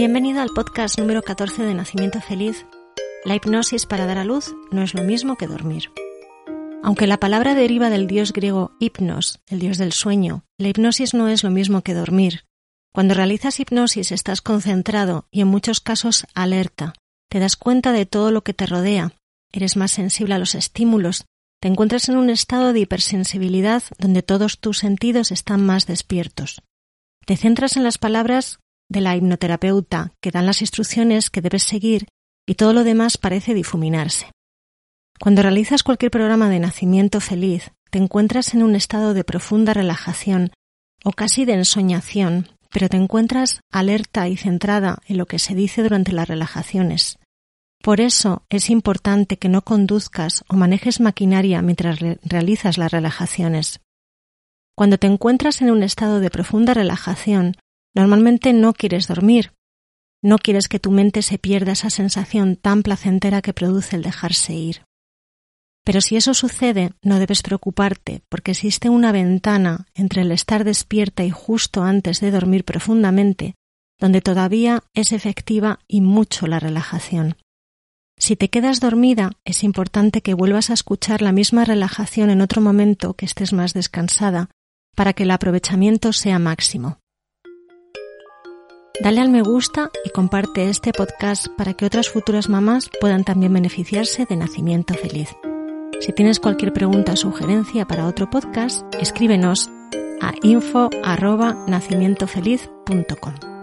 Bienvenido al podcast número 14 de Nacimiento Feliz. La hipnosis para dar a luz no es lo mismo que dormir. Aunque la palabra deriva del dios griego hipnos, el dios del sueño, la hipnosis no es lo mismo que dormir. Cuando realizas hipnosis estás concentrado y en muchos casos alerta. Te das cuenta de todo lo que te rodea, eres más sensible a los estímulos, te encuentras en un estado de hipersensibilidad donde todos tus sentidos están más despiertos. Te centras en las palabras de la hipnoterapeuta que dan las instrucciones que debes seguir y todo lo demás parece difuminarse. Cuando realizas cualquier programa de nacimiento feliz, te encuentras en un estado de profunda relajación o casi de ensoñación, pero te encuentras alerta y centrada en lo que se dice durante las relajaciones. Por eso es importante que no conduzcas o manejes maquinaria mientras realizas las relajaciones. Cuando te encuentras en un estado de profunda relajación, Normalmente no quieres dormir, no quieres que tu mente se pierda esa sensación tan placentera que produce el dejarse ir. Pero si eso sucede, no debes preocuparte, porque existe una ventana entre el estar despierta y justo antes de dormir profundamente, donde todavía es efectiva y mucho la relajación. Si te quedas dormida, es importante que vuelvas a escuchar la misma relajación en otro momento que estés más descansada, para que el aprovechamiento sea máximo. Dale al me gusta y comparte este podcast para que otras futuras mamás puedan también beneficiarse de Nacimiento Feliz. Si tienes cualquier pregunta o sugerencia para otro podcast, escríbenos a info@nacimientofeliz.com.